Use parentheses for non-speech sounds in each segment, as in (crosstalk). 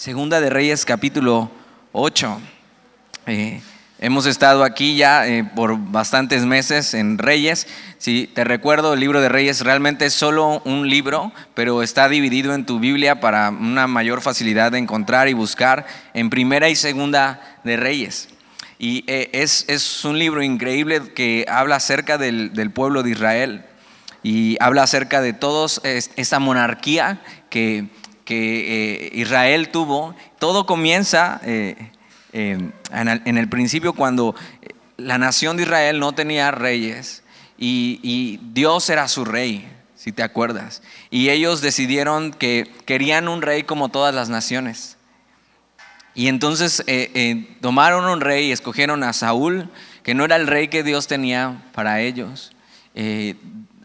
Segunda de Reyes capítulo 8. Eh, hemos estado aquí ya eh, por bastantes meses en Reyes. Si te recuerdo, el libro de Reyes realmente es solo un libro, pero está dividido en tu Biblia para una mayor facilidad de encontrar y buscar en primera y segunda de Reyes. Y eh, es, es, un libro increíble que habla acerca del, del pueblo de Israel y habla acerca de todos esta monarquía que que eh, Israel tuvo, todo comienza eh, eh, en, el, principio cuando la nación de Israel no tenía reyes y, Dios era su rey, si te acuerdas. Y ellos decidieron que querían un rey como todas las naciones. Y entonces tomaron un rey y escogieron a Saúl, que no era el rey que Dios tenía para ellos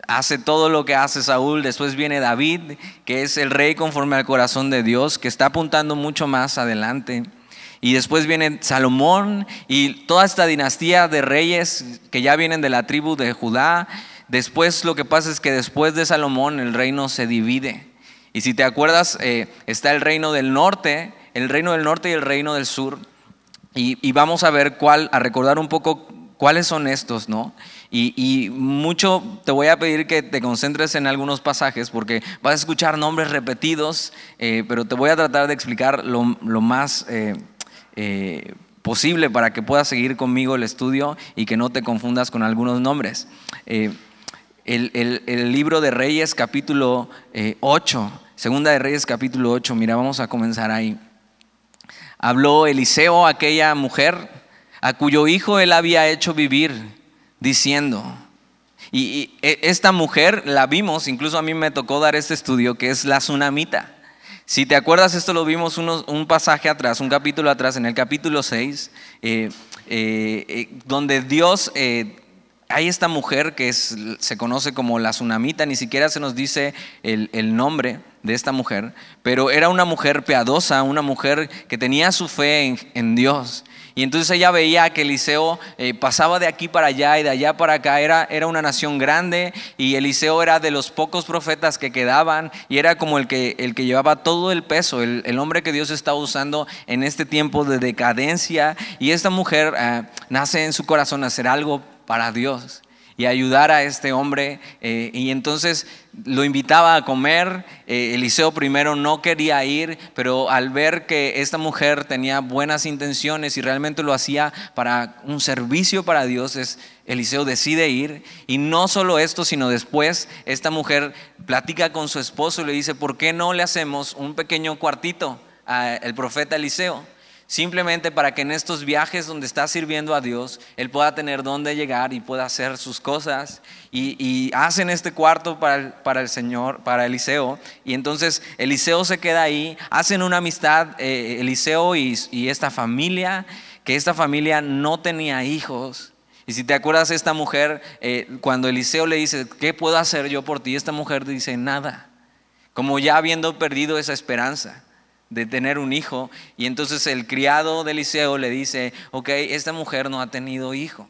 hace todo lo que hace Saúl, después viene David, que es el rey conforme al corazón de Dios, que está apuntando mucho más adelante. Y después viene Salomón y toda esta dinastía de reyes que ya vienen de la tribu de Judá. Después lo que pasa es que después de Salomón el reino se divide. Y si te acuerdas, eh, está el reino del norte, el reino del norte y el reino del sur. Y, y vamos a ver cuál, a recordar un poco cuáles son estos, ¿no? Y, mucho te voy a pedir que te concentres en algunos pasajes porque vas a escuchar nombres repetidos, eh, pero te voy a tratar de explicar lo, más eh, eh, posible para que puedas seguir conmigo el estudio y que no te confundas con algunos nombres. El, el, libro de Reyes capítulo 8, segunda de Reyes capítulo 8, mira, vamos a comenzar ahí. Habló Eliseo, aquella mujer, a cuyo hijo él había hecho vivir diciendo, y, e, esta mujer la vimos, incluso a mí me tocó dar este estudio, que es la tsunamita. Si te acuerdas, esto lo vimos un pasaje atrás, un capítulo atrás, en el capítulo 6, eh, eh, eh, donde Dios, hay esta mujer que se conoce como la tsunamita, ni siquiera se nos dice el, nombre de esta mujer, pero era una mujer piadosa, una mujer que tenía su fe en Dios. Y entonces ella veía que Eliseo eh, pasaba de aquí para allá y de allá para acá. Era, era una nación grande y Eliseo era de los pocos profetas que quedaban y era como el que, el que llevaba todo el peso, el, hombre que Dios estaba usando en este tiempo de decadencia. Y esta mujer eh, nace en su corazón hacer algo para Dios y ayudar a este hombre. Eh, y entonces lo invitaba a comer. Eh, Eliseo primero no quería ir, pero al ver que esta mujer tenía buenas intenciones y realmente lo hacía para un servicio para Dios, es, Eliseo decide ir. Y no solo esto, sino después esta mujer platica con su esposo y le dice, ¿por qué no le hacemos un pequeño cuartito al profeta Eliseo? Simplemente para que en estos viajes donde está sirviendo a Dios, Él pueda tener dónde llegar y pueda hacer sus cosas. Y, hacen este cuarto para el, Señor, para Eliseo. Y entonces Eliseo se queda ahí. Hacen una amistad, eh, Eliseo y, esta familia, que esta familia no tenía hijos. Y si te acuerdas, esta mujer, eh, cuando Eliseo le dice, ¿qué puedo hacer yo por ti? Esta mujer dice, nada. Como ya habiendo perdido esa esperanza de tener un hijo. Y entonces el criado de Eliseo le dice, ok, esta mujer no ha tenido hijo.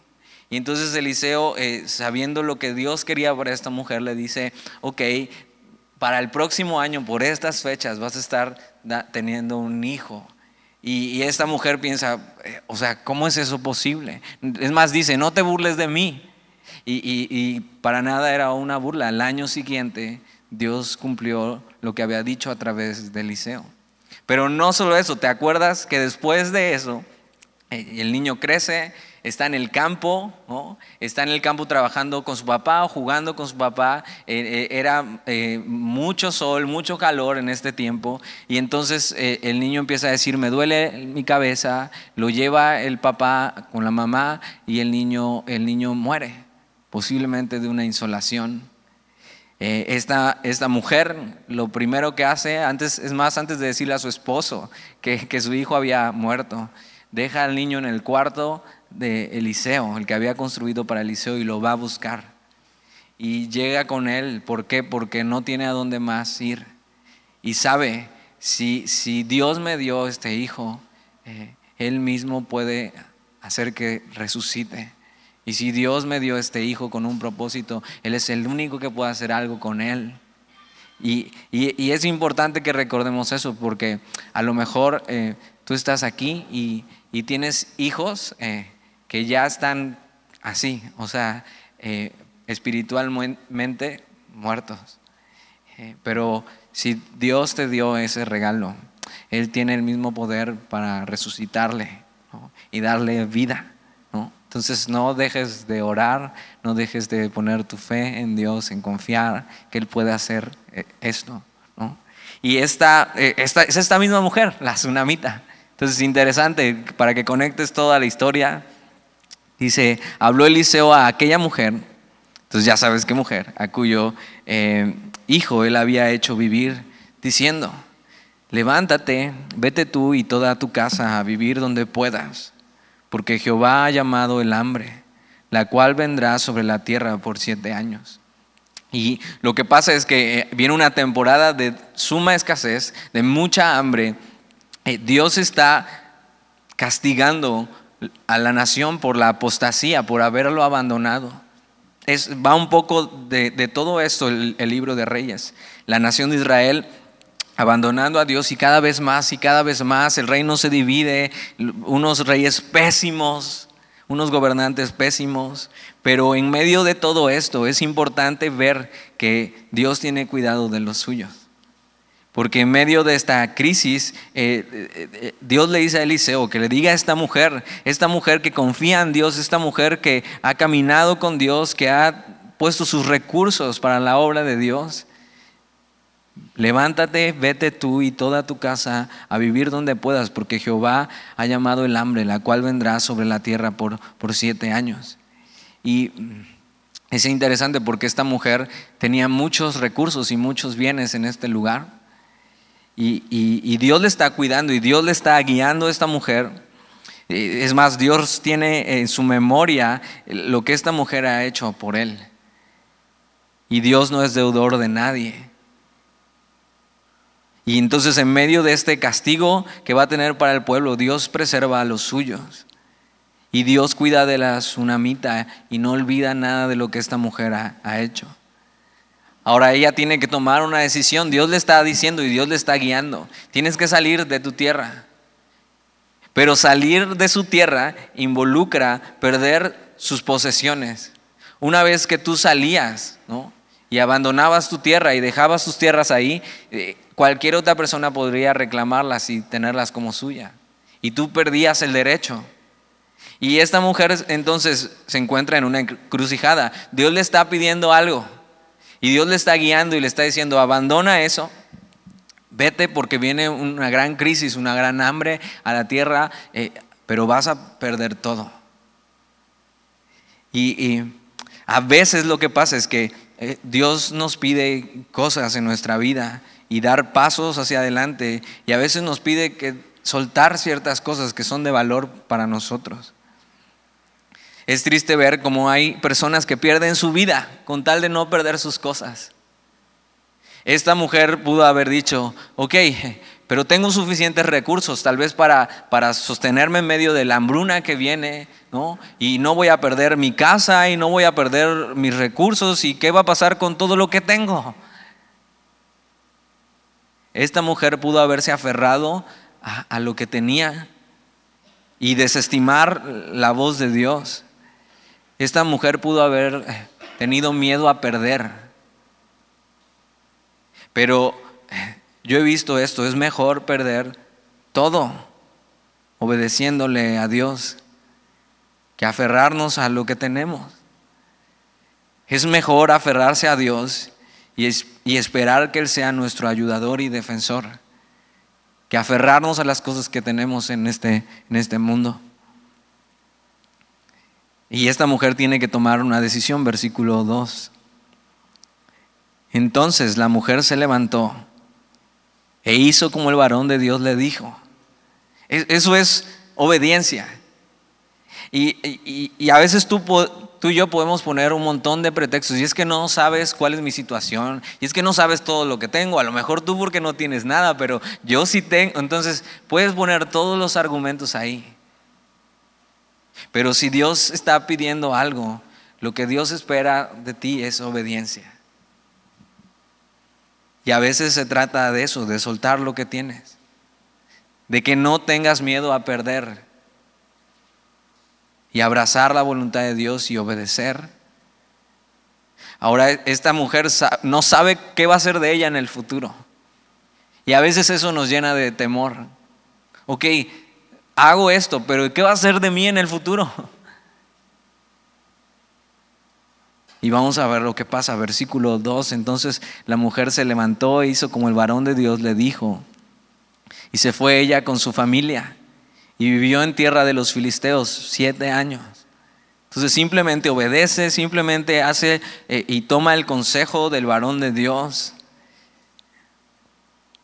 Y entonces Eliseo, eh, sabiendo lo que Dios quería para esta mujer, le dice, ok, para el próximo año, por estas fechas, vas a estar teniendo un hijo. Y, esta mujer piensa, eh, o sea, ¿cómo es eso posible? Es más, dice, no te burles de mí. Y, y para nada era una burla. Al año siguiente, Dios cumplió lo que había dicho a través de Eliseo. Pero no solo eso, ¿te acuerdas que después de eso, eh, el niño crece, está en el campo, está en el campo trabajando con su papá o jugando con su papá. Eh, eh, era mucho sol, mucho calor en este tiempo. Y entonces el niño empieza a decir, me duele mi cabeza, lo lleva el papá con la mamá y el niño, el niño muere, posiblemente de una insolación. Eh, esta, esta, mujer lo primero que hace, antes, es más, antes de decirle a su esposo que, que, su hijo había muerto, deja al niño en el cuarto de Eliseo, el que había construido para Eliseo, y lo va a buscar. Y llega con él, ¿por qué? Porque no tiene a dónde más ir. Y sabe, si, si Dios me dio este hijo, eh, él mismo puede hacer que resucite. Y si Dios me dio este hijo con un propósito, Él es el único que puede hacer algo con Él. Y, es importante que recordemos eso porque a lo mejor eh, tú estás aquí y, tienes hijos eh, que ya están así, o sea, eh, espiritualmente muertos. pero si Dios te dio ese regalo, Él tiene el mismo poder para resucitarle y darle vida. Entonces no dejes de orar, no dejes de poner tu fe en Dios, en confiar que Él puede hacer eh, esto. Y esta, eh, esta, es esta misma mujer, la tsunamita. Entonces es interesante para que conectes toda la historia. Dice, habló Eliseo a aquella mujer, entonces ya sabes qué mujer, a cuyo eh, hijo él había hecho vivir, diciendo, levántate, vete tú y toda tu casa a vivir donde puedas porque Jehová ha llamado el hambre, la cual vendrá sobre la tierra por siete años. Y lo que pasa es que eh, viene una temporada de suma escasez, de mucha hambre. Eh, Dios está castigando a la nación por la apostasía, por haberlo abandonado. Es, va un poco de, todo esto el, el libro de Reyes. La nación de Israel abandonando a Dios y cada vez más y cada vez más el reino se divide, unos reyes pésimos, unos gobernantes pésimos, pero en medio de todo esto es importante ver que Dios tiene cuidado de los suyos. Porque en medio de esta crisis, eh, eh, eh, Dios le dice a Eliseo que le diga a esta mujer, esta mujer que confía en Dios, esta mujer que ha caminado con Dios, que ha puesto sus recursos para la obra de Dios, Levántate, vete tú y toda tu casa a vivir donde puedas, porque Jehová ha llamado el hambre, la cual vendrá sobre la tierra por, por siete años. Y es interesante porque esta mujer tenía muchos recursos y muchos bienes en este lugar. Y, y Dios le está cuidando y Dios le está guiando a esta mujer. Es más, Dios tiene en su memoria lo que esta mujer ha hecho por él. Y Dios no es deudor de nadie. Y entonces en medio de este castigo que va a tener para el pueblo, Dios preserva a los suyos. Y Dios cuida de la tsunamita y no olvida nada de lo que esta mujer ha, hecho. Ahora ella tiene que tomar una decisión. Dios le está diciendo y Dios le está guiando. Tienes que salir de tu tierra. Pero salir de su tierra involucra perder sus posesiones. Una vez que tú salías ¿no? y abandonabas tu tierra y dejabas tus tierras ahí, eh, Cualquier otra persona podría reclamarlas y tenerlas como suya. Y tú perdías el derecho. Y esta mujer entonces se encuentra en una encrucijada. Dios le está pidiendo algo. Y Dios le está guiando y le está diciendo, abandona eso. Vete porque viene una gran crisis, una gran hambre a la tierra, eh, pero vas a perder todo. Y, a veces lo que pasa es que eh, Dios nos pide cosas en nuestra vida y dar pasos hacia adelante y a veces nos pide que soltar ciertas cosas que son de valor para nosotros. Es triste ver cómo hay personas que pierden su vida con tal de no perder sus cosas. Esta mujer pudo haber dicho, ok, pero tengo suficientes recursos tal vez para, para sostenerme en medio de la hambruna que viene, ¿no? Y no voy a perder mi casa y no voy a perder mis recursos y qué va a pasar con todo lo que tengo. Esta mujer pudo haberse aferrado a, lo que tenía y desestimar la voz de Dios. Esta mujer pudo haber tenido miedo a perder. Pero eh, yo he visto esto, es mejor perder todo obedeciéndole a Dios que aferrarnos a lo que tenemos. Es mejor aferrarse a Dios y, esperar que Él sea nuestro ayudador y defensor, que aferrarnos a las cosas que tenemos en este, en este mundo. Y esta mujer tiene que tomar una decisión, versículo 2. Entonces la mujer se levantó e hizo como el varón de Dios le dijo. Eso es obediencia. Y, y a veces tú tú y yo podemos poner un montón de pretextos. Y es que no sabes cuál es mi situación. Y es que no sabes todo lo que tengo. A lo mejor tú porque no tienes nada, pero yo sí tengo. Entonces puedes poner todos los argumentos ahí. Pero si Dios está pidiendo algo, lo que Dios espera de ti es obediencia. Y a veces se trata de eso, de soltar lo que tienes, de que no tengas miedo a perder y abrazar la voluntad de Dios y obedecer. Ahora esta mujer no sabe qué va a ser de ella en el futuro. Y a veces eso nos llena de temor. Ok, hago esto, pero ¿qué va a ser de mí en el futuro? Y vamos a ver lo que pasa. Versículo 2. Entonces la mujer se levantó e hizo como el varón de Dios le dijo. Y se fue ella con su familia. Y vivió en tierra de los filisteos siete años. Entonces simplemente obedece, simplemente hace eh, y toma el consejo del varón de Dios.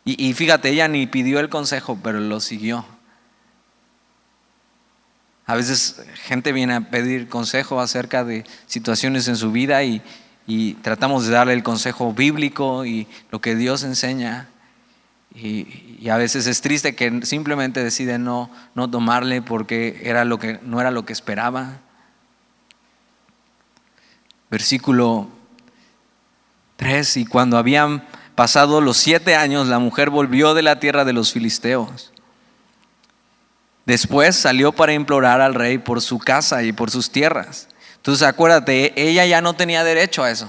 Y, y fíjate, ella ni pidió el consejo, pero lo siguió. A veces gente viene a pedir consejo acerca de situaciones en su vida y, tratamos de darle el consejo bíblico y lo que Dios enseña. Y, a veces es triste que simplemente decide no, no tomarle porque era lo que, no era lo que esperaba. Versículo 3, y cuando habían pasado los siete años, la mujer volvió de la tierra de los filisteos Después salió para implorar al rey por su casa y por sus tierras. Entonces acuérdate, ella ya no tenía derecho a eso.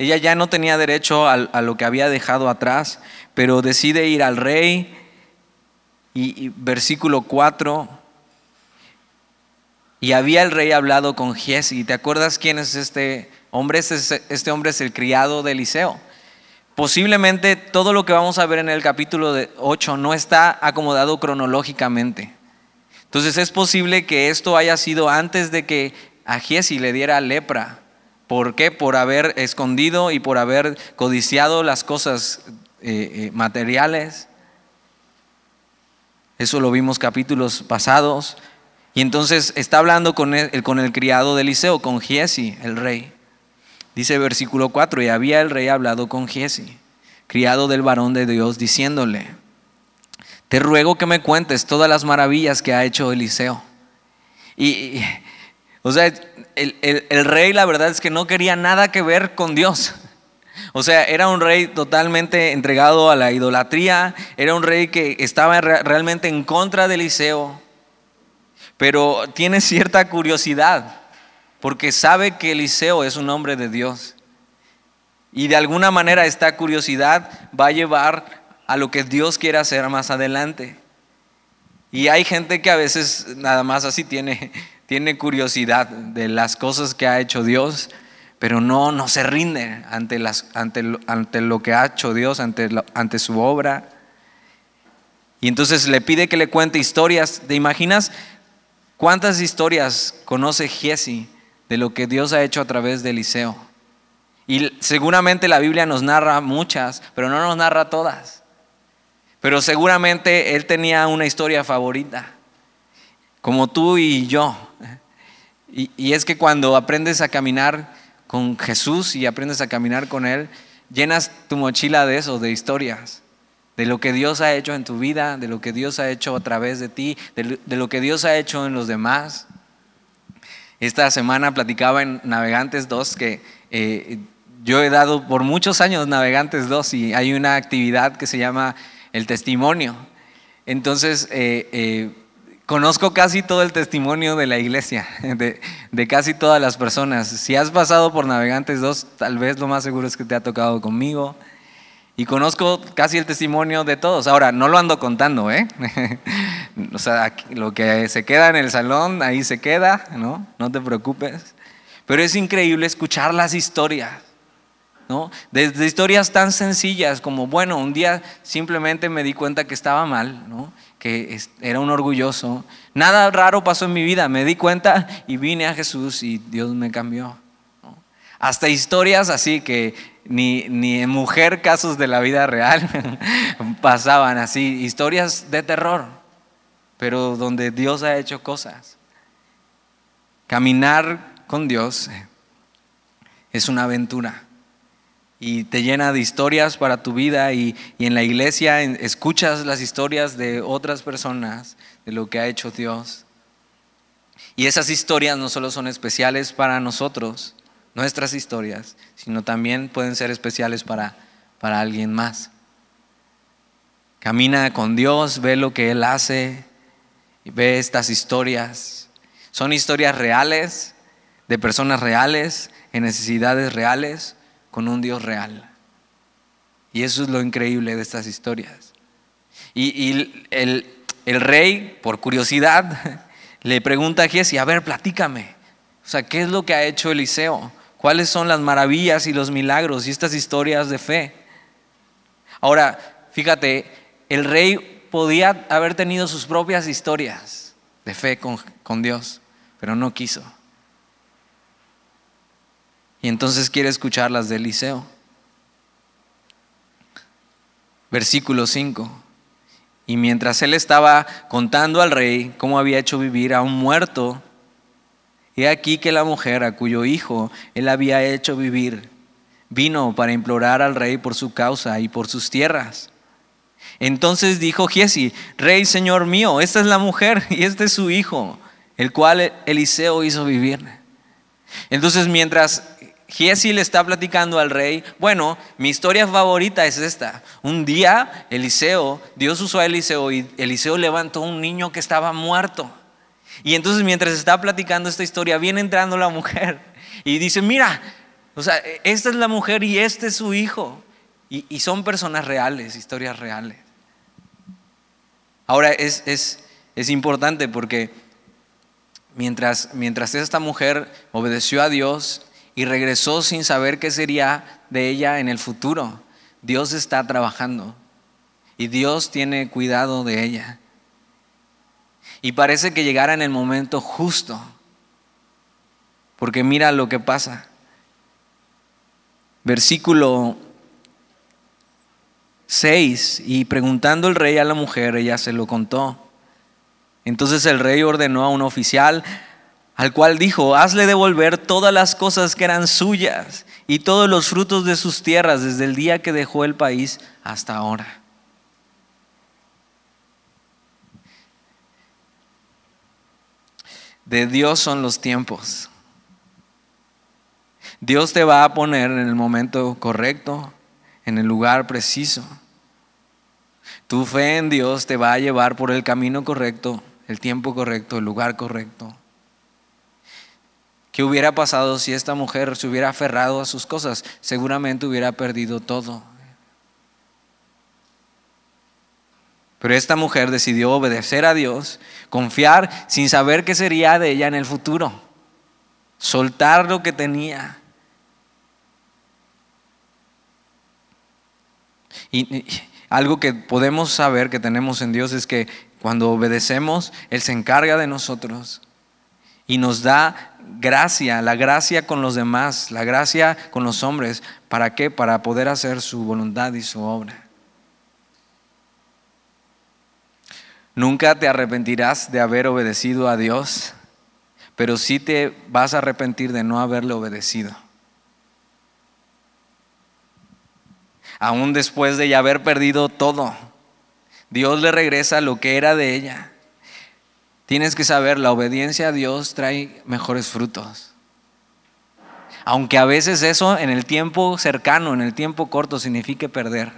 Ella ya no tenía derecho a, lo que había dejado atrás, pero decide ir al rey. Y, versículo 4, y había el rey hablado con Giesi. ¿Te acuerdas quién es este hombre? Este, este hombre es el criado de Eliseo. Posiblemente todo lo que vamos a ver en el capítulo 8 no está acomodado cronológicamente. Entonces es posible que esto haya sido antes de que a Giesi le diera lepra. ¿Por qué? Por haber escondido y por haber codiciado las cosas eh, eh, materiales. Eso lo vimos capítulos pasados. Y entonces está hablando con el, con el criado de Eliseo, con Giesi, el rey. Dice versículo 4, y había el rey hablado con Giesi, criado del varón de Dios, diciéndole, te ruego que me cuentes todas las maravillas que ha hecho Eliseo. Y, o sea, el, rey la verdad es que no quería nada que ver con Dios. O sea, era un rey totalmente entregado a la idolatría, era un rey que estaba realmente en contra de Eliseo, pero tiene cierta curiosidad porque sabe que Eliseo es un hombre de Dios. Y de alguna manera esta curiosidad va a llevar a lo que Dios quiere hacer más adelante. Y hay gente que a veces nada más así tiene, tiene curiosidad de las cosas que ha hecho Dios, pero no, no se rinde ante, las, ante, ante lo que ha hecho Dios, ante, ante su obra. Y entonces le pide que le cuente historias. ¿Te imaginas cuántas historias conoce Giesi de lo que Dios ha hecho a través de Eliseo. Y seguramente la Biblia nos narra muchas, pero no nos narra todas. Pero seguramente él tenía una historia favorita, como tú y yo. Y, y, es que cuando aprendes a caminar con Jesús y aprendes a caminar con Él, llenas tu mochila de eso, de historias, de lo que Dios ha hecho en tu vida, de lo que Dios ha hecho a través de ti, de, de lo que Dios ha hecho en los demás. Esta semana platicaba en Navegantes 2 que eh, yo he dado por muchos años Navegantes 2 y hay una actividad que se llama el testimonio. Entonces, eh, eh, conozco casi todo el testimonio de la iglesia, de, de, casi todas las personas. Si has pasado por Navegantes 2, tal vez lo más seguro es que te ha tocado conmigo. Y conozco casi el testimonio de todos. Ahora, no lo ando contando, ¿eh? (laughs) o sea, lo que se queda en el salón, ahí se queda, ¿no? No te preocupes. Pero es increíble escuchar las historias, ¿no? Desde historias tan sencillas como, bueno, un día simplemente me di cuenta que estaba mal, ¿no? Que era un orgulloso. Nada raro pasó en mi vida, me di cuenta y vine a Jesús y Dios me cambió. Hasta historias así que ni, ni en mujer casos de la vida real (laughs) pasaban así, historias de terror, pero donde Dios ha hecho cosas. Caminar con Dios es una aventura y te llena de historias para tu vida y, y, en la iglesia escuchas las historias de otras personas, de lo que ha hecho Dios. Y esas historias no solo son especiales para nosotros, nuestras historias, sino también pueden ser especiales para, para alguien más. Camina con Dios, ve lo que Él hace, ve estas historias. Son historias reales, de personas reales, en necesidades reales, con un Dios real. Y eso es lo increíble de estas historias. Y, el, rey, por curiosidad, (laughs) le pregunta a Giesi, a ver, platícame. O sea, ¿qué es lo que ha hecho Eliseo? ¿Cuáles son las maravillas y los milagros y estas historias de fe? Ahora, fíjate, el rey podía haber tenido sus propias historias de fe con, con Dios, pero no quiso. Y entonces quiere escuchar las de Eliseo. Versículo 5. Y mientras él estaba contando al rey cómo había hecho vivir a un muerto, he aquí que la mujer a cuyo hijo él había hecho vivir vino para implorar al rey por su causa y por sus tierras. Entonces dijo Giesi, Rey, Señor mío, esta es la mujer y este es su hijo, el cual Eliseo hizo vivir. Entonces mientras Giesi le está platicando al rey, bueno, mi historia favorita es esta. Un día Eliseo, Dios usó a Eliseo y Eliseo levantó un niño que estaba muerto. Y entonces mientras está platicando esta historia, viene entrando la mujer y dice, mira, o sea, esta es la mujer y este es su hijo. Y, son personas reales, historias reales. Ahora es, es, es importante porque mientras, mientras esta mujer obedeció a Dios, y regresó sin saber qué sería de ella en el futuro. Dios está trabajando y Dios tiene cuidado de ella. Y parece que llegara en el momento justo, porque mira lo que pasa. Versículo 6, y preguntando el rey a la mujer, ella se lo contó. Entonces el rey ordenó a un oficial, al cual dijo, hazle devolver todas las cosas que eran suyas y todos los frutos de sus tierras desde el día que dejó el país hasta ahora. De Dios son los tiempos. Dios te va a poner en el momento correcto, en el lugar preciso. Tu fe en Dios te va a llevar por el camino correcto, el tiempo correcto, el lugar correcto. ¿Qué hubiera pasado si esta mujer se hubiera aferrado a sus cosas? Seguramente hubiera perdido todo. Pero esta mujer decidió obedecer a Dios, confiar sin saber qué sería de ella en el futuro, soltar lo que tenía. Y, algo que podemos saber que tenemos en Dios es que cuando obedecemos, Él se encarga de nosotros y nos da gracia, la gracia con los demás, la gracia con los hombres. ¿Para qué? Para poder hacer su voluntad y su obra. Nunca te arrepentirás de haber obedecido a Dios, pero sí te vas a arrepentir de no haberle obedecido. Aún después de ya haber perdido todo, Dios le regresa lo que era de ella. Tienes que saber, la obediencia a Dios trae mejores frutos. Aunque a veces eso en el tiempo cercano, en el tiempo corto, signifique perder.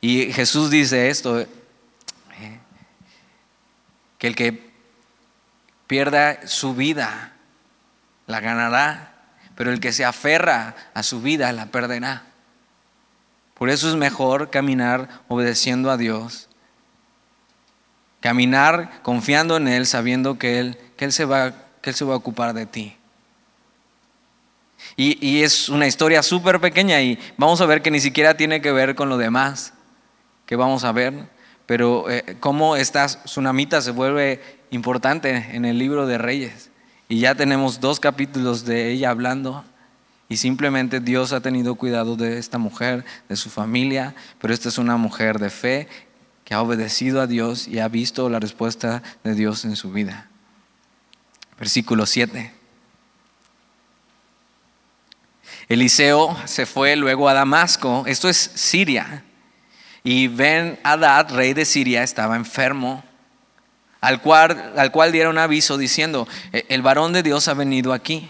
Y Jesús dice esto, eh, que el que pierda su vida, la ganará, pero el que se aferra a su vida, la perderá. Por eso es mejor caminar obedeciendo a Dios Caminar confiando en Él, sabiendo que Él, que él, se, va, que él se va a ocupar de ti. Y, es una historia súper pequeña y vamos a ver que ni siquiera tiene que ver con lo demás que vamos a ver, pero eh, cómo esta tsunamita se vuelve importante en el libro de Reyes. Y ya tenemos dos capítulos de ella hablando y simplemente Dios ha tenido cuidado de esta mujer, de su familia, pero esta es una mujer de fe que ha obedecido a Dios y ha visto la respuesta de Dios en su vida. Versículo 7. Eliseo se fue luego a Damasco, esto es Siria, y Ben Hadad, rey de Siria, estaba enfermo, al cual, al cual dieron aviso diciendo, e, el varón de Dios ha venido aquí.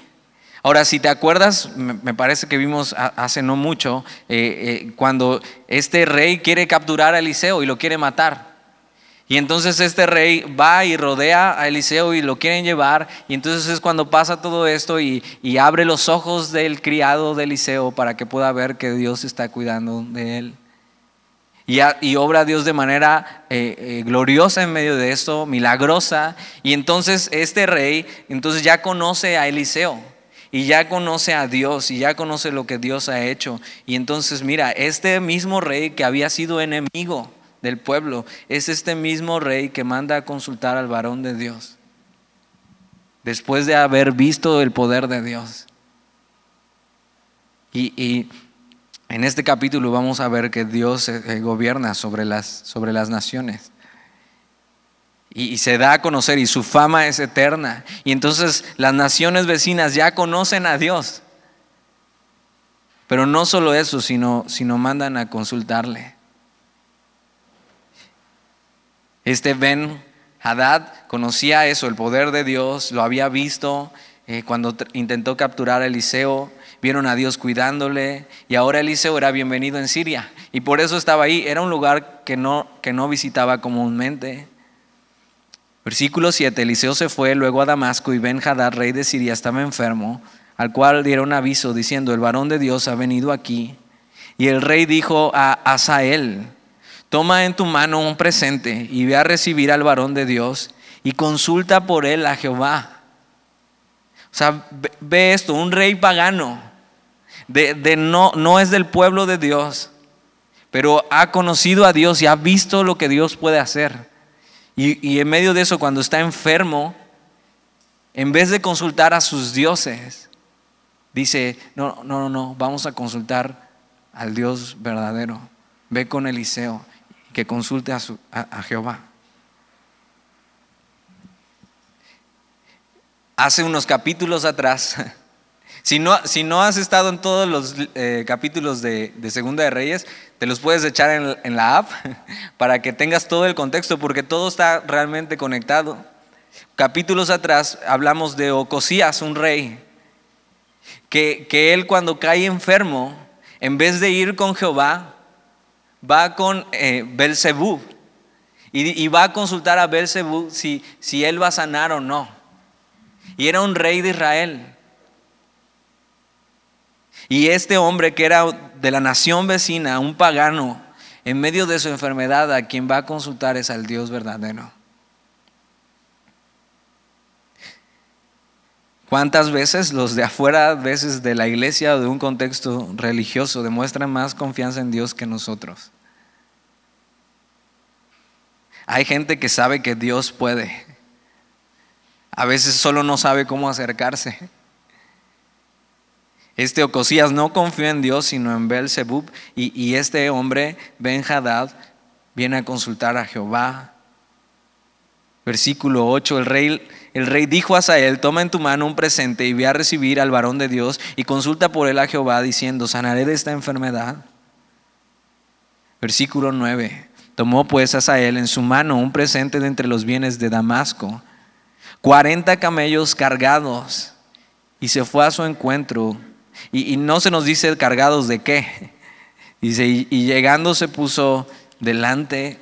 Ahora, si te acuerdas, me parece que vimos hace no mucho, eh, eh, cuando este rey quiere capturar a Eliseo y lo quiere matar. Y entonces este rey va y rodea a Eliseo y lo quieren llevar. Y entonces es cuando pasa todo esto y, abre los ojos del criado de Eliseo para que pueda ver que Dios está cuidando de él. Y, obra Dios de manera eh, gloriosa en medio de esto, milagrosa. Y entonces este rey, entonces ya conoce a Eliseo y ya conoce a Dios y ya conoce lo que Dios ha hecho. Y entonces mira, este mismo rey que había sido enemigo del pueblo es este mismo rey que manda a consultar al varón de Dios. Después de haber visto el poder de Dios. Y, en este capítulo vamos a ver que Dios eh, gobierna sobre las, sobre las naciones y, se da a conocer y su fama es eterna. Y entonces las naciones vecinas ya conocen a Dios. Pero no solo eso, sino, sino mandan a consultarle. Este Ben Hadad conocía eso, el poder de Dios, lo había visto eh, cuando intentó capturar a Eliseo, vieron a Dios cuidándole y ahora Eliseo era bienvenido en Siria y por eso estaba ahí, era un lugar que no, que no visitaba comúnmente. Versículo 7, Eliseo se fue luego a Damasco y Ben Hadad, rey de Siria, estaba enfermo, al cual dieron aviso diciendo, el varón de Dios ha venido aquí. Y el rey dijo a Asael, toma en tu mano un presente y ve a recibir al varón de Dios y consulta por él a Jehová. O sea, ve esto, un rey pagano, de, de no, no es del pueblo de Dios, pero ha conocido a Dios y ha visto lo que Dios puede hacer. Y, en medio de eso, cuando está enfermo, en vez de consultar a sus dioses, dice, no, no, no, no, vamos a consultar al Dios verdadero. Ve con Eliseo que consulte a, a, Jehová. Hace unos capítulos atrás, (laughs) si no, si no has estado en todos los eh, capítulos de, de Segunda de Reyes, te los puedes echar en, la app (laughs) para que tengas todo el contexto, porque todo está realmente conectado. Capítulos atrás hablamos de Ocosías, un rey, que, que él cuando cae enfermo, en vez de ir con Jehová, va con eh, Belzebú y, va a consultar a Belzebú si, si él va a sanar o no. Y era un rey de Israel. Y este hombre que era de la nación vecina, un pagano, en medio de su enfermedad, a quien va a consultar es al Dios verdadero. ¿Cuántas veces los de afuera, veces de la iglesia o de un contexto religioso, demuestran más confianza en Dios que nosotros? Hay gente que sabe que Dios puede. A veces solo no sabe cómo acercarse. Este Ocosías no confió en Dios, sino en Belzebub. Y, y este hombre, Ben Hadad, viene a consultar a Jehová. Versículo 8, el rey, el rey dijo a Sael, toma en tu mano un presente y ve a recibir al varón de Dios y consulta por él a Jehová diciendo, sanaré de esta enfermedad. Versículo 9, tomó pues a Sael en su mano un presente de entre los bienes de Damasco, 40 camellos cargados, y se fue a su encuentro y, no se nos dice cargados de qué. Dice, y, llegando se puso delante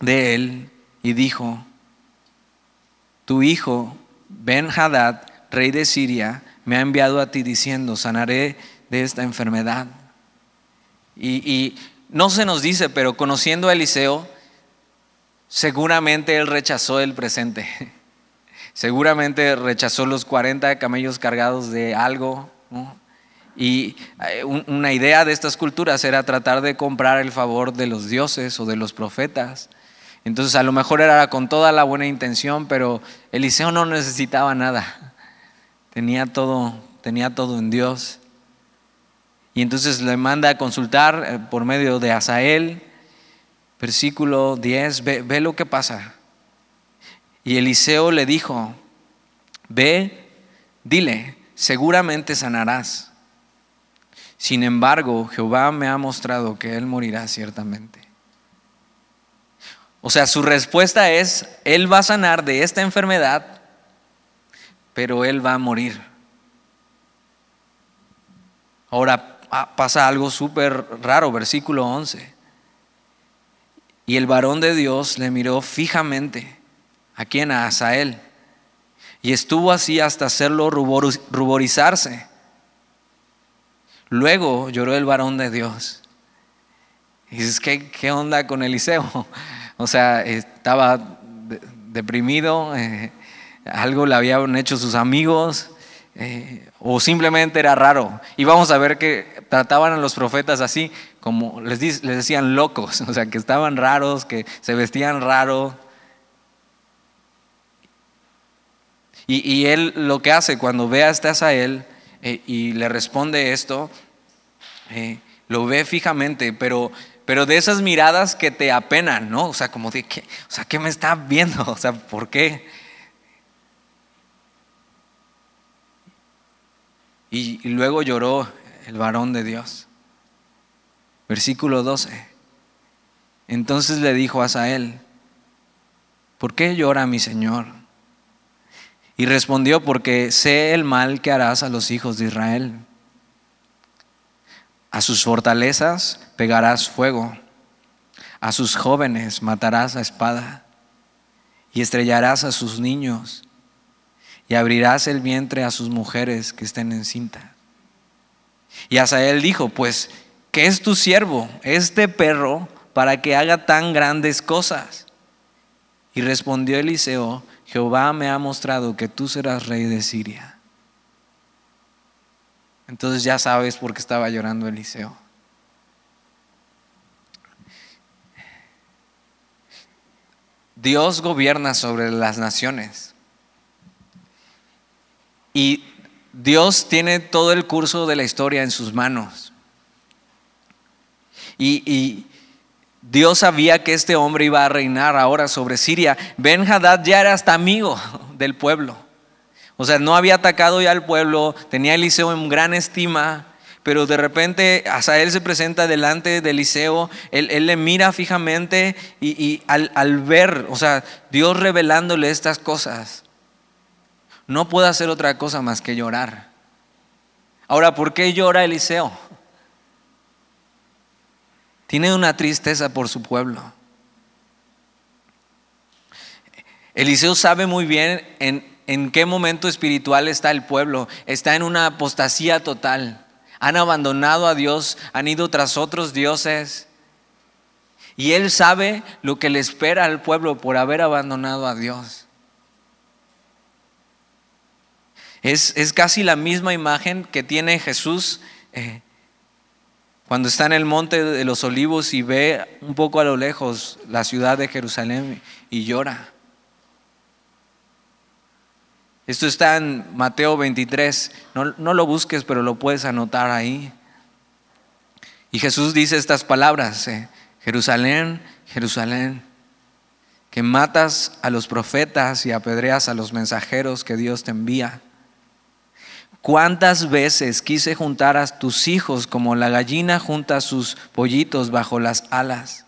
de él y dijo, tu hijo Ben Hadad, rey de Siria, me ha enviado a ti diciendo, sanaré de esta enfermedad. Y, y, no se nos dice, pero conociendo a Eliseo, seguramente él rechazó el presente. (laughs) Seguramente rechazó los 40 camellos cargados de algo. ¿no? Y eh, una idea de estas culturas era tratar de comprar el favor de los dioses o de los profetas. Entonces a lo mejor era con toda la buena intención, pero Eliseo no necesitaba nada. Tenía todo, tenía todo en Dios. Y entonces le manda a consultar eh, por medio de Asael, versículo 10, ve, ve lo que pasa. Y Eliseo le dijo, ve, dile, seguramente sanarás. Sin embargo, Jehová me ha mostrado que Él morirá ciertamente. O sea, su respuesta es, Él va a sanar de esta enfermedad, pero Él va a morir. Ahora pasa algo súper raro, versículo 11. Y el varón de Dios le miró fijamente a quien a Asael y estuvo así hasta hacerlo ruborizarse. Luego lloró el varón de Dios. Y dices, ¿qué, qué onda con Eliseo? (laughs) O sea, estaba deprimido, eh, algo le habían hecho sus amigos, eh, o simplemente era raro. Y vamos a ver que trataban a los profetas así, como les, les decían locos, (laughs) o sea, que estaban raros, que se vestían raro. Y, él lo que hace cuando ve a Asael eh, y le responde esto, eh, lo ve fijamente, pero, pero de esas miradas que te apenan, ¿no? O sea, como de, ¿qué, o sea, ¿qué me está viendo? (laughs) O sea, ¿por qué? Y, luego lloró el varón de Dios. Versículo 12. Entonces le dijo a Asael, ¿por qué llora mi Señor? Y respondió, porque sé el mal que harás a los hijos de Israel. A sus fortalezas pegarás fuego, a sus jóvenes matarás a espada, y estrellarás a sus niños y abrirás el vientre a sus mujeres que estén en cinta. Y Asael dijo, pues, ¿qué es tu siervo, este perro, para que haga tan grandes cosas? Y respondió Eliseo, Jehová me ha mostrado que tú serás rey de Siria. Entonces ya sabes por qué estaba llorando Eliseo. Dios gobierna sobre las naciones. Y Dios tiene todo el curso de la historia en sus manos. Y, Dios sabía que este hombre iba a reinar ahora sobre Siria. Ben Hadad ya era hasta amigo del pueblo. O sea, no había atacado ya al pueblo, tenía a Eliseo en gran estima, pero de repente él se presenta delante de Eliseo, él, le mira fijamente y, al, al, ver, o sea, Dios revelándole estas cosas, no puede hacer otra cosa más que llorar. Ahora, ¿por qué llora Eliseo? Tiene una tristeza por su pueblo. Eliseo sabe muy bien en, en qué momento espiritual está el pueblo. Está en una apostasía total. Han abandonado a Dios, han ido tras otros dioses. Y él sabe lo que le espera al pueblo por haber abandonado a Dios. Es, casi la misma imagen que tiene Jesús eh, cuando está en el monte de los olivos y ve un poco a lo lejos la ciudad de Jerusalén y llora. Esto está en Mateo 23. No, no, lo busques, pero lo puedes anotar ahí. Y Jesús dice estas palabras, eh, Jerusalén, Jerusalén, que matas a los profetas y apedreas a los mensajeros que Dios te envía. ¿Cuántas veces quise juntar a tus hijos como la gallina junta sus pollitos bajo las alas?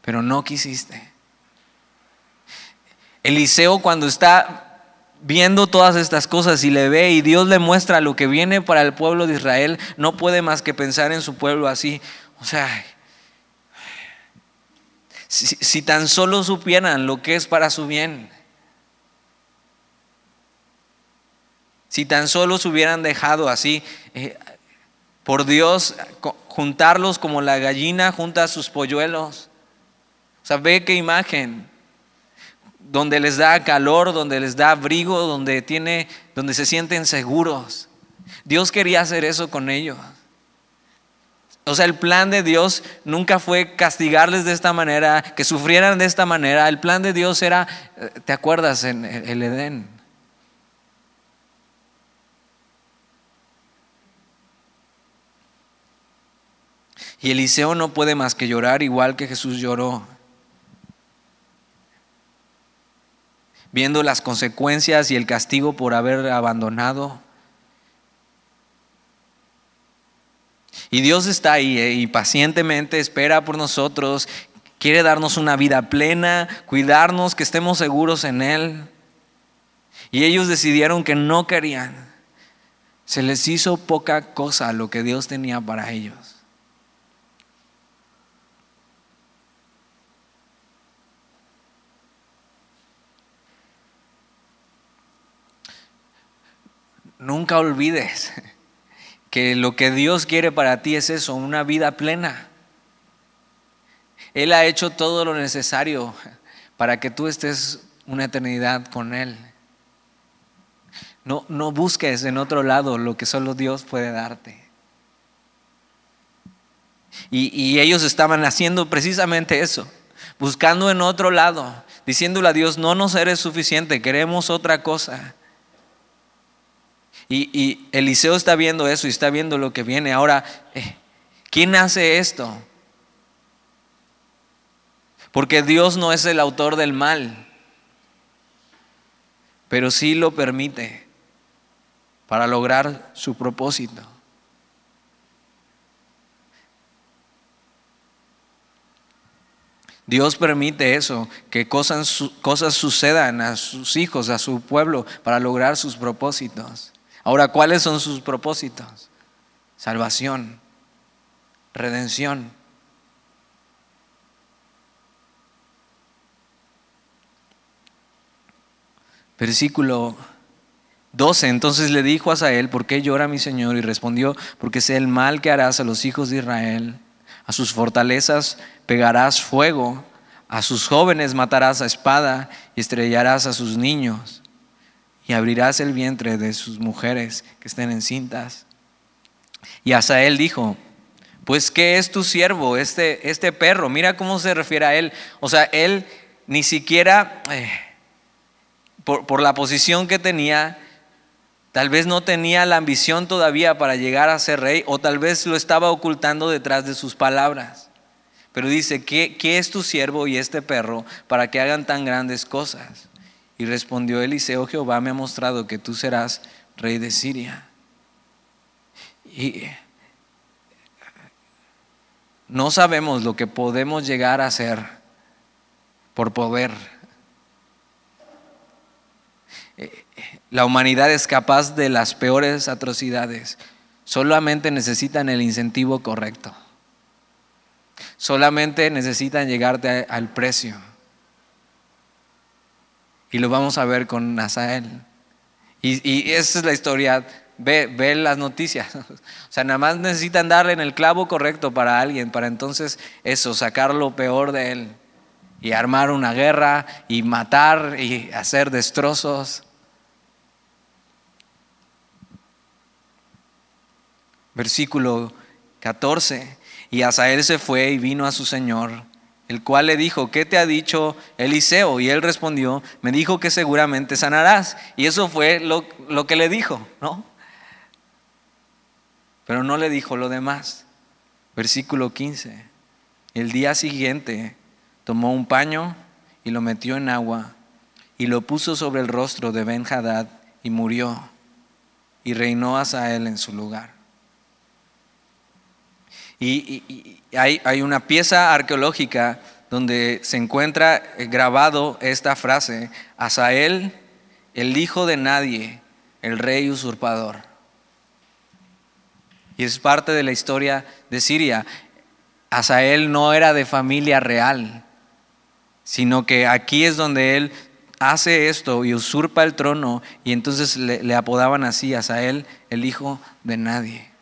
Pero no quisiste. Eliseo cuando está viendo todas estas cosas y le ve y Dios le muestra lo que viene para el pueblo de Israel, no puede más que pensar en su pueblo así. O sea, si, si tan solo supieran lo que es para su bien. Si tan solo se hubieran dejado así, eh, por Dios, juntarlos como la gallina junta a sus polluelos. O sea, ve qué imagen. Donde les da calor, donde les da abrigo, donde, tiene, donde se sienten seguros. Dios quería hacer eso con ellos. O sea, el plan de Dios nunca fue castigarles de esta manera, que sufrieran de esta manera. El plan de Dios era, eh, ¿te acuerdas en el Edén? Y Eliseo no puede más que llorar igual que Jesús lloró. Viendo las consecuencias y el castigo por haber abandonado. Y Dios está ahí eh, y pacientemente espera por nosotros, quiere darnos una vida plena, cuidarnos, que estemos seguros en Él. Y ellos decidieron que no querían. Se les hizo poca cosa lo que Dios tenía para ellos. Nunca olvides que lo que Dios quiere para ti es eso, una vida plena. Él ha hecho todo lo necesario para que tú estés una eternidad con Él. No, no busques en otro lado lo que solo Dios puede darte. Y, y, ellos estaban haciendo precisamente eso, buscando en otro lado, diciéndole a Dios, no nos eres suficiente, queremos otra cosa. Y, Eliseo está viendo eso y está viendo lo que viene. Ahora, eh, ¿quién hace esto? Porque Dios no es el autor del mal, pero sí lo permite para lograr su propósito. Dios permite eso, que cosas, cosas sucedan a sus hijos, a su pueblo, para lograr sus propósitos. Ahora, ¿cuáles son sus propósitos? Salvación, redención. Versículo 12. Entonces le dijo a Sael, ¿por qué llora mi Señor? Y respondió, porque sé el mal que harás a los hijos de Israel. A sus fortalezas pegarás fuego, a sus jóvenes matarás a espada y estrellarás a sus niños y abrirás el vientre de sus mujeres que estén encintas. Y Asael dijo, pues ¿qué es tu siervo, este, este perro? Mira cómo se refiere a él. O sea, él ni siquiera, eh, por, por la posición que tenía, tal vez no tenía la ambición todavía para llegar a ser rey, o tal vez lo estaba ocultando detrás de sus palabras. Pero dice, ¿qué, qué es tu siervo y este perro para que hagan tan grandes cosas? Y respondió Eliseo, Jehová me ha mostrado que tú serás rey de Siria. Y no sabemos lo que podemos llegar a hacer por poder. La humanidad es capaz de las peores atrocidades. Solamente necesitan el incentivo correcto. Solamente necesitan llegarte al precio. Y lo vamos a ver con Nazael. Y, esa es la historia. Ve, ve las noticias. (laughs) O sea, nada más necesitan darle en el clavo correcto para alguien, para entonces eso, sacar lo peor de él. Y armar una guerra y matar y hacer destrozos. Versículo 14. Y Asael se fue y vino a su señor el cual le dijo, ¿qué te ha dicho Eliseo? Y él respondió, me dijo que seguramente sanarás. Y eso fue lo, que le dijo, ¿no? Pero no le dijo lo demás. Versículo 15. El día siguiente tomó un paño y lo metió en agua y lo puso sobre el rostro de Ben Hadad y murió. Y reinó Asael en su lugar. Y, hay, una pieza arqueológica donde se encuentra grabado esta frase, Asael, el hijo de nadie, el rey usurpador. Y es parte de la historia de Siria. Asael no era de familia real, sino que aquí es donde él hace esto y usurpa el trono y entonces le, le apodaban así, Asael, el hijo de nadie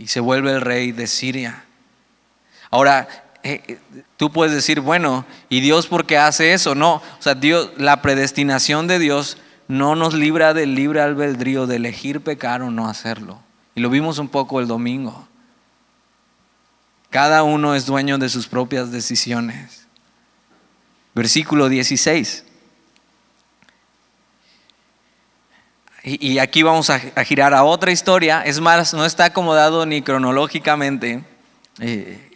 y se vuelve el rey de Siria. Ahora, eh, eh, tú puedes decir, bueno, ¿y Dios por qué hace eso? No, o sea, Dios, la predestinación de Dios no nos libra del libre albedrío de elegir pecar o no hacerlo. Y lo vimos un poco el domingo. Cada uno es dueño de sus propias decisiones. Versículo 16. Y, aquí vamos a, girar a otra historia. Es más, no está acomodado ni cronológicamente, eh,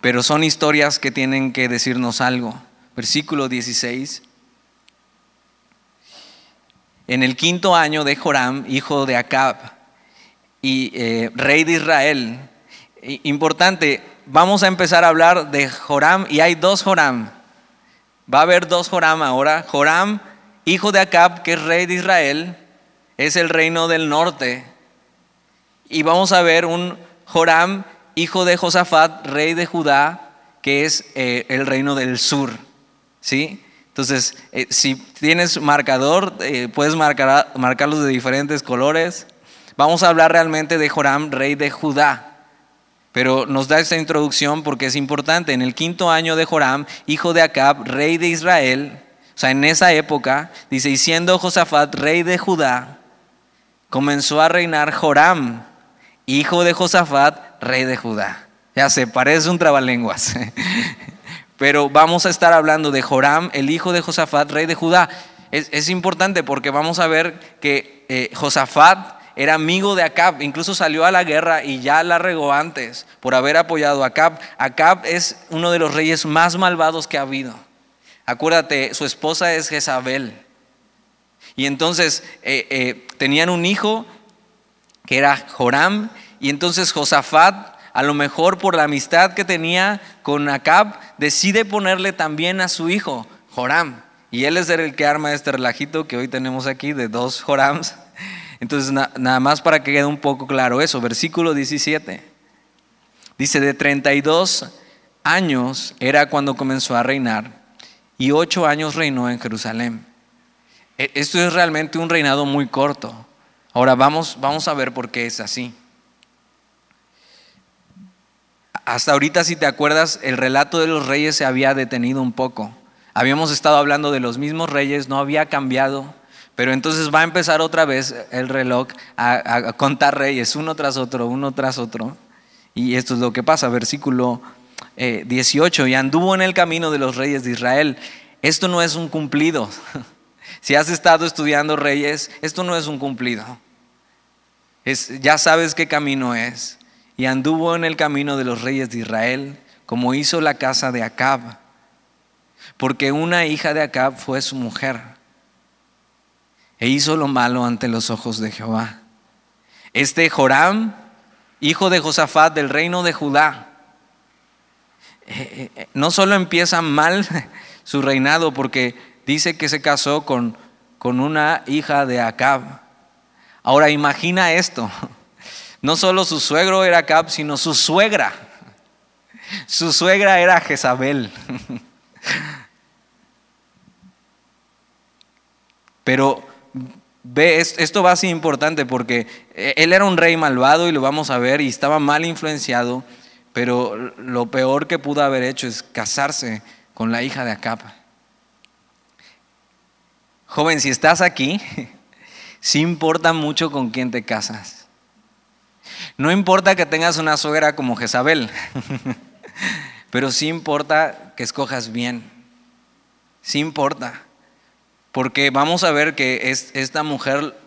pero son historias que tienen que decirnos algo. Versículo 16. En el quinto año de Joram, hijo de Acab, y eh, rey de Israel, importante, vamos a empezar a hablar de Joram y hay dos Joram. Va a haber dos Joram ahora. Joram hijo de Acab, que es rey de Israel, es el reino del norte. Y vamos a ver un Joram, hijo de Josafat, rey de Judá, que es eh, el reino del sur. ¿Sí? Entonces, eh, si tienes marcador, eh, puedes marcar, marcarlos de diferentes colores. Vamos a hablar realmente de Joram, rey de Judá. Pero nos da esta introducción porque es importante. En el quinto año de Joram, hijo de Acab, rey de Israel, sea, en esa época, dice, y siendo Josafat rey de Judá, comenzó a reinar Joram, hijo de Josafat, rey de Judá. Ya se parece un trabalenguas. (laughs) Pero vamos a estar hablando de Joram, el hijo de Josafat, rey de Judá. Es, importante porque vamos a ver que eh, Josafat era amigo de Acab, incluso salió a la guerra y ya la regó antes por haber apoyado a Acab. Acab es uno de los reyes más malvados que ha habido. Acuérdate, su esposa es Jezabel. Y entonces eh, eh, tenían un hijo que era Joram, y entonces Josafat, a lo mejor por la amistad que tenía con Acab, decide ponerle también a su hijo, Joram. Y él es el que arma este relajito que hoy tenemos aquí de dos Jorams. Entonces, nada más para que quede un poco claro eso, versículo 17. Dice, de 32 años era cuando comenzó a reinar y ocho años reinó en Jerusalén. E, esto es realmente un reinado muy corto. Ahora vamos, vamos a ver por qué es así. Hasta ahorita, si te acuerdas, el relato de los reyes se había detenido un poco. Habíamos estado hablando de los mismos reyes, no había cambiado pero entonces va a empezar otra vez el reloj a, contar reyes, uno tras otro, uno tras otro. Y esto es lo que pasa, versículo 18, eh, y anduvo en el camino de los reyes de Israel. Esto no es un cumplido. (laughs) Si has estado estudiando reyes, esto no es un cumplido. Es, ya sabes qué camino es. Y anduvo en el camino de los reyes de Israel, como hizo la casa de Acab, porque una hija de Acab fue su mujer e hizo lo malo ante los ojos de Jehová. Este Joram, hijo de Josafat del reino de Judá, eh, eh, no solo empieza mal (laughs) su reinado porque dice que se casó con, con una hija de Acab. Ahora imagina esto, (laughs) no solo su suegro era Acab, sino su suegra. Su suegra era Jezabel. (laughs) Pero Ve, esto va a ser importante porque eh, él era un rey malvado y lo vamos a ver y estaba mal influenciado, pero lo peor que pudo haber hecho es casarse con la hija de Acab. Joven, si estás aquí, (laughs) sí importa mucho con quién te casas. No importa que tengas una suegra como Jezabel, (laughs) pero sí importa que escojas bien. Sí importa. Porque vamos a ver que esta mujer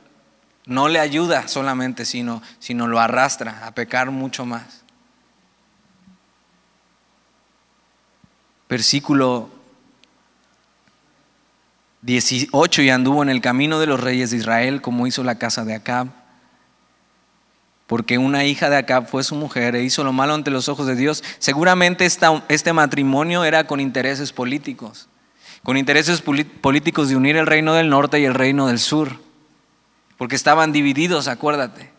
no le ayuda solamente, sino, sino lo arrastra a pecar mucho más. Versículo 18, y anduvo en el camino de los reyes de Israel, como hizo la casa de Acab. Porque una hija de Acab fue su mujer e hizo lo malo ante los ojos de Dios. Seguramente este matrimonio era con intereses políticos con intereses políticos de unir el reino del norte y el reino del sur, porque estaban divididos, acuérdate.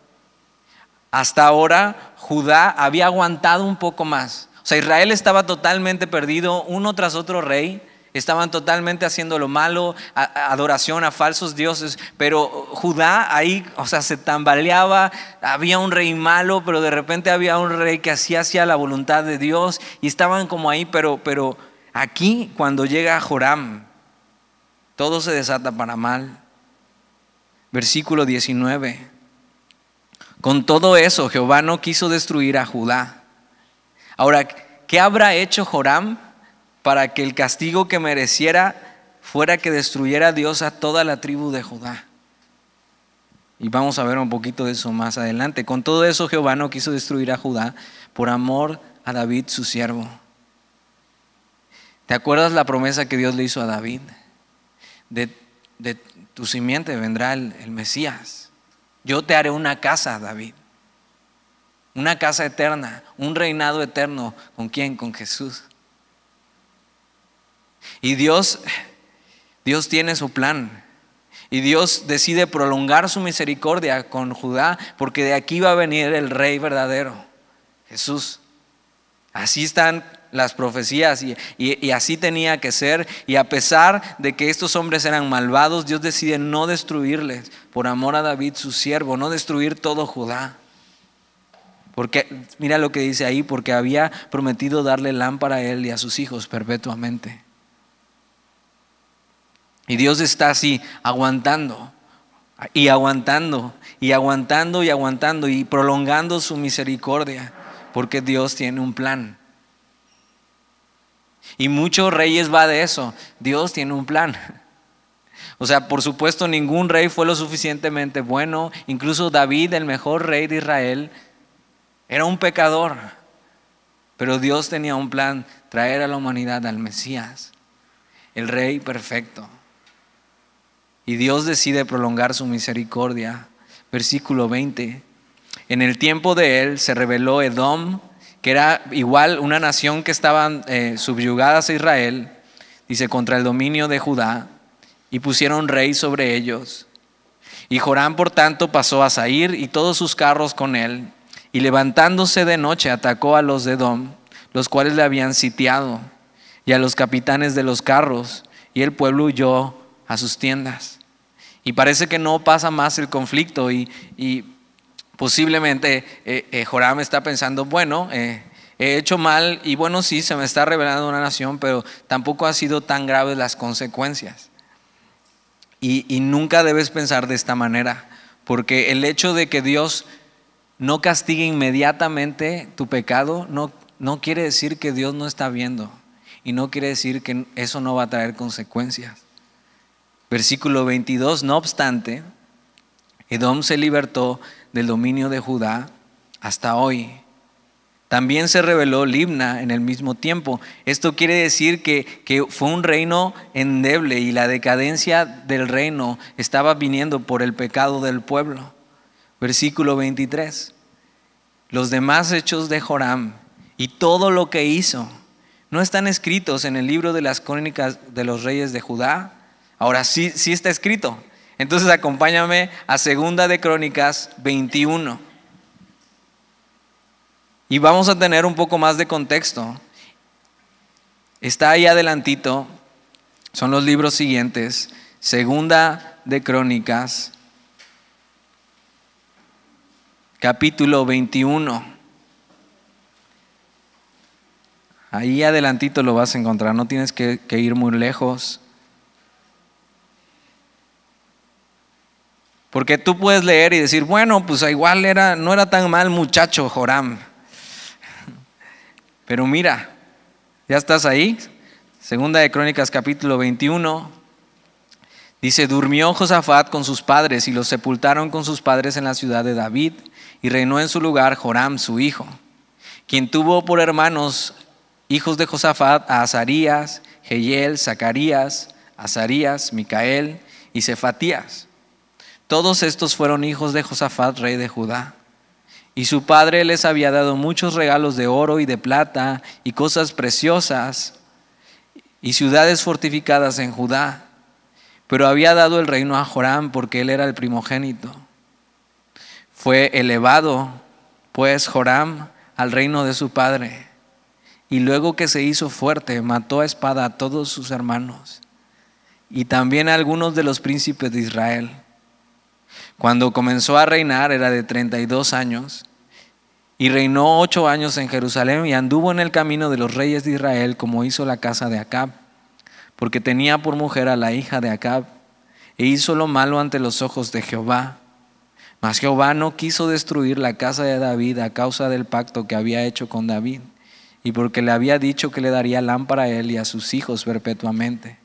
Hasta ahora Judá había aguantado un poco más. O sea, Israel estaba totalmente perdido, uno tras otro rey, estaban totalmente haciendo lo malo, adoración a falsos dioses, pero Judá ahí, o sea, se tambaleaba, había un rey malo, pero de repente había un rey que hacía la voluntad de Dios y estaban como ahí, pero, pero Aquí, cuando llega Joram, todo se desata para mal. Versículo 19. Con todo eso, Jehová no quiso destruir a Judá. Ahora, ¿qué habrá hecho Joram para que el castigo que mereciera fuera que destruyera a Dios a toda la tribu de Judá? Y vamos a ver un poquito de eso más adelante. Con todo eso, Jehová no quiso destruir a Judá por amor a David, su siervo. ¿Te acuerdas la promesa que Dios le hizo a David? De, tu simiente vendrá el, el Mesías. Yo te haré una casa, David. Una casa eterna, un reinado eterno. ¿Con quién? Con Jesús. Y Dios, Dios tiene su plan. Y Dios decide prolongar su misericordia con Judá porque de aquí va a venir el rey verdadero, Jesús. Así están las profecías y, así tenía que ser. Y a pesar de que estos hombres eran malvados, Dios decide no destruirles por amor a David, su siervo, no destruir todo Judá. Porque mira lo que dice ahí, porque había prometido darle lámpara a él y a sus hijos perpetuamente. Y Dios está así, aguantando, y aguantando, y aguantando, y aguantando, y prolongando su misericordia, porque Dios tiene un plan. Y muchos reyes va de eso, Dios tiene un plan. (laughs) O sea, por supuesto, ningún rey fue lo suficientemente bueno, incluso David, el mejor rey de Israel, era un pecador, pero Dios tenía un plan, traer a la humanidad al Mesías, el rey perfecto. Y Dios decide prolongar su misericordia. Versículo 20. En el tiempo de él se reveló Edom, que era igual una nación que estaban eh, subyugadas a Israel, dice, contra el dominio de Judá, y pusieron rey sobre ellos. Y Joram, por tanto, pasó a Sair y todos sus carros con él, y levantándose de noche atacó a los de Edom, los cuales le habían sitiado, y a los capitanes de los carros, y el pueblo huyó a sus tiendas. Y parece que no pasa más el conflicto y, posiblemente eh, eh, Joram está pensando, bueno, eh, he hecho mal y bueno, sí, se me está revelando una nación, pero tampoco ha sido tan graves las consecuencias. Y nunca debes pensar de esta manera, porque el hecho de que Dios no castigue inmediatamente tu pecado no, no quiere decir que Dios no está viendo y no quiere decir que eso no va a traer consecuencias. Versículo 22, no obstante, Edom se libertó del dominio de Judá hasta hoy. También se reveló Libna en el mismo tiempo. Esto quiere decir que, que, fue un reino endeble y la decadencia del reino estaba viniendo por el pecado del pueblo. Versículo 23. Los demás hechos de Joram y todo lo que hizo no están escritos en el libro de las crónicas de los reyes de Judá. Ahora sí, sí está escrito. Entonces acompáñame a Segunda de Crónicas 21. Y vamos a tener un poco más de contexto. Está ahí adelantito, son los libros siguientes. Segunda de Crónicas, capítulo 21. Ahí adelantito lo vas a encontrar, no tienes que, ir muy lejos. Porque tú puedes leer y decir, bueno, pues igual era, no era tan mal muchacho Joram. (laughs) Pero mira, ya estás ahí. Segunda de Crónicas capítulo 21. Dice, durmió Josafat con sus padres y los sepultaron con sus padres en la ciudad de David y reinó en su lugar Joram, su hijo, quien tuvo por hermanos hijos de Josafat a Azarías, Jehiel, Zacarías, Azarías, Micael y Cefatías. Todos estos fueron hijos de Josafat, rey de Judá. Y su padre les había dado muchos regalos de oro y de plata y cosas preciosas y ciudades fortificadas en Judá. Pero había dado el reino a Joram porque él era el primogénito. Fue elevado, pues, Joram al reino de su padre. Y luego que se hizo fuerte, mató a espada a todos sus hermanos y también a algunos de los príncipes de Israel cuando comenzó a reinar era de 32 años y reinó ocho años en Jerusalén y anduvo en el camino de los reyes de Israel como hizo la casa de Acab, porque tenía por mujer a la hija de Acab e hizo lo malo ante los ojos de Jehová. Mas Jehová no quiso destruir la casa de David a causa del pacto que había hecho con David y porque le había dicho que le daría lámpara a él y a sus hijos perpetuamente.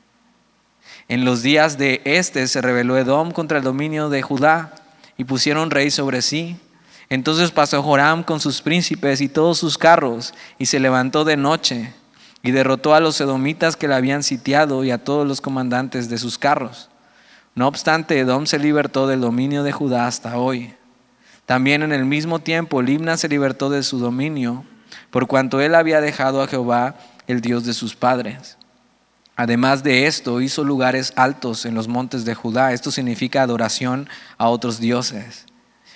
En los días de este se rebeló Edom contra el dominio de Judá y pusieron rey sobre sí. Entonces pasó Joram con sus príncipes y todos sus carros y se levantó de noche y derrotó a los edomitas que le habían sitiado y a todos los comandantes de sus carros. No obstante, Edom se libertó del dominio de Judá hasta hoy. También en el mismo tiempo Libna se libertó de su dominio, por cuanto él había dejado a Jehová, el Dios de sus padres. Además de esto, hizo lugares altos en los montes de Judá. Esto significa adoración a otros dioses.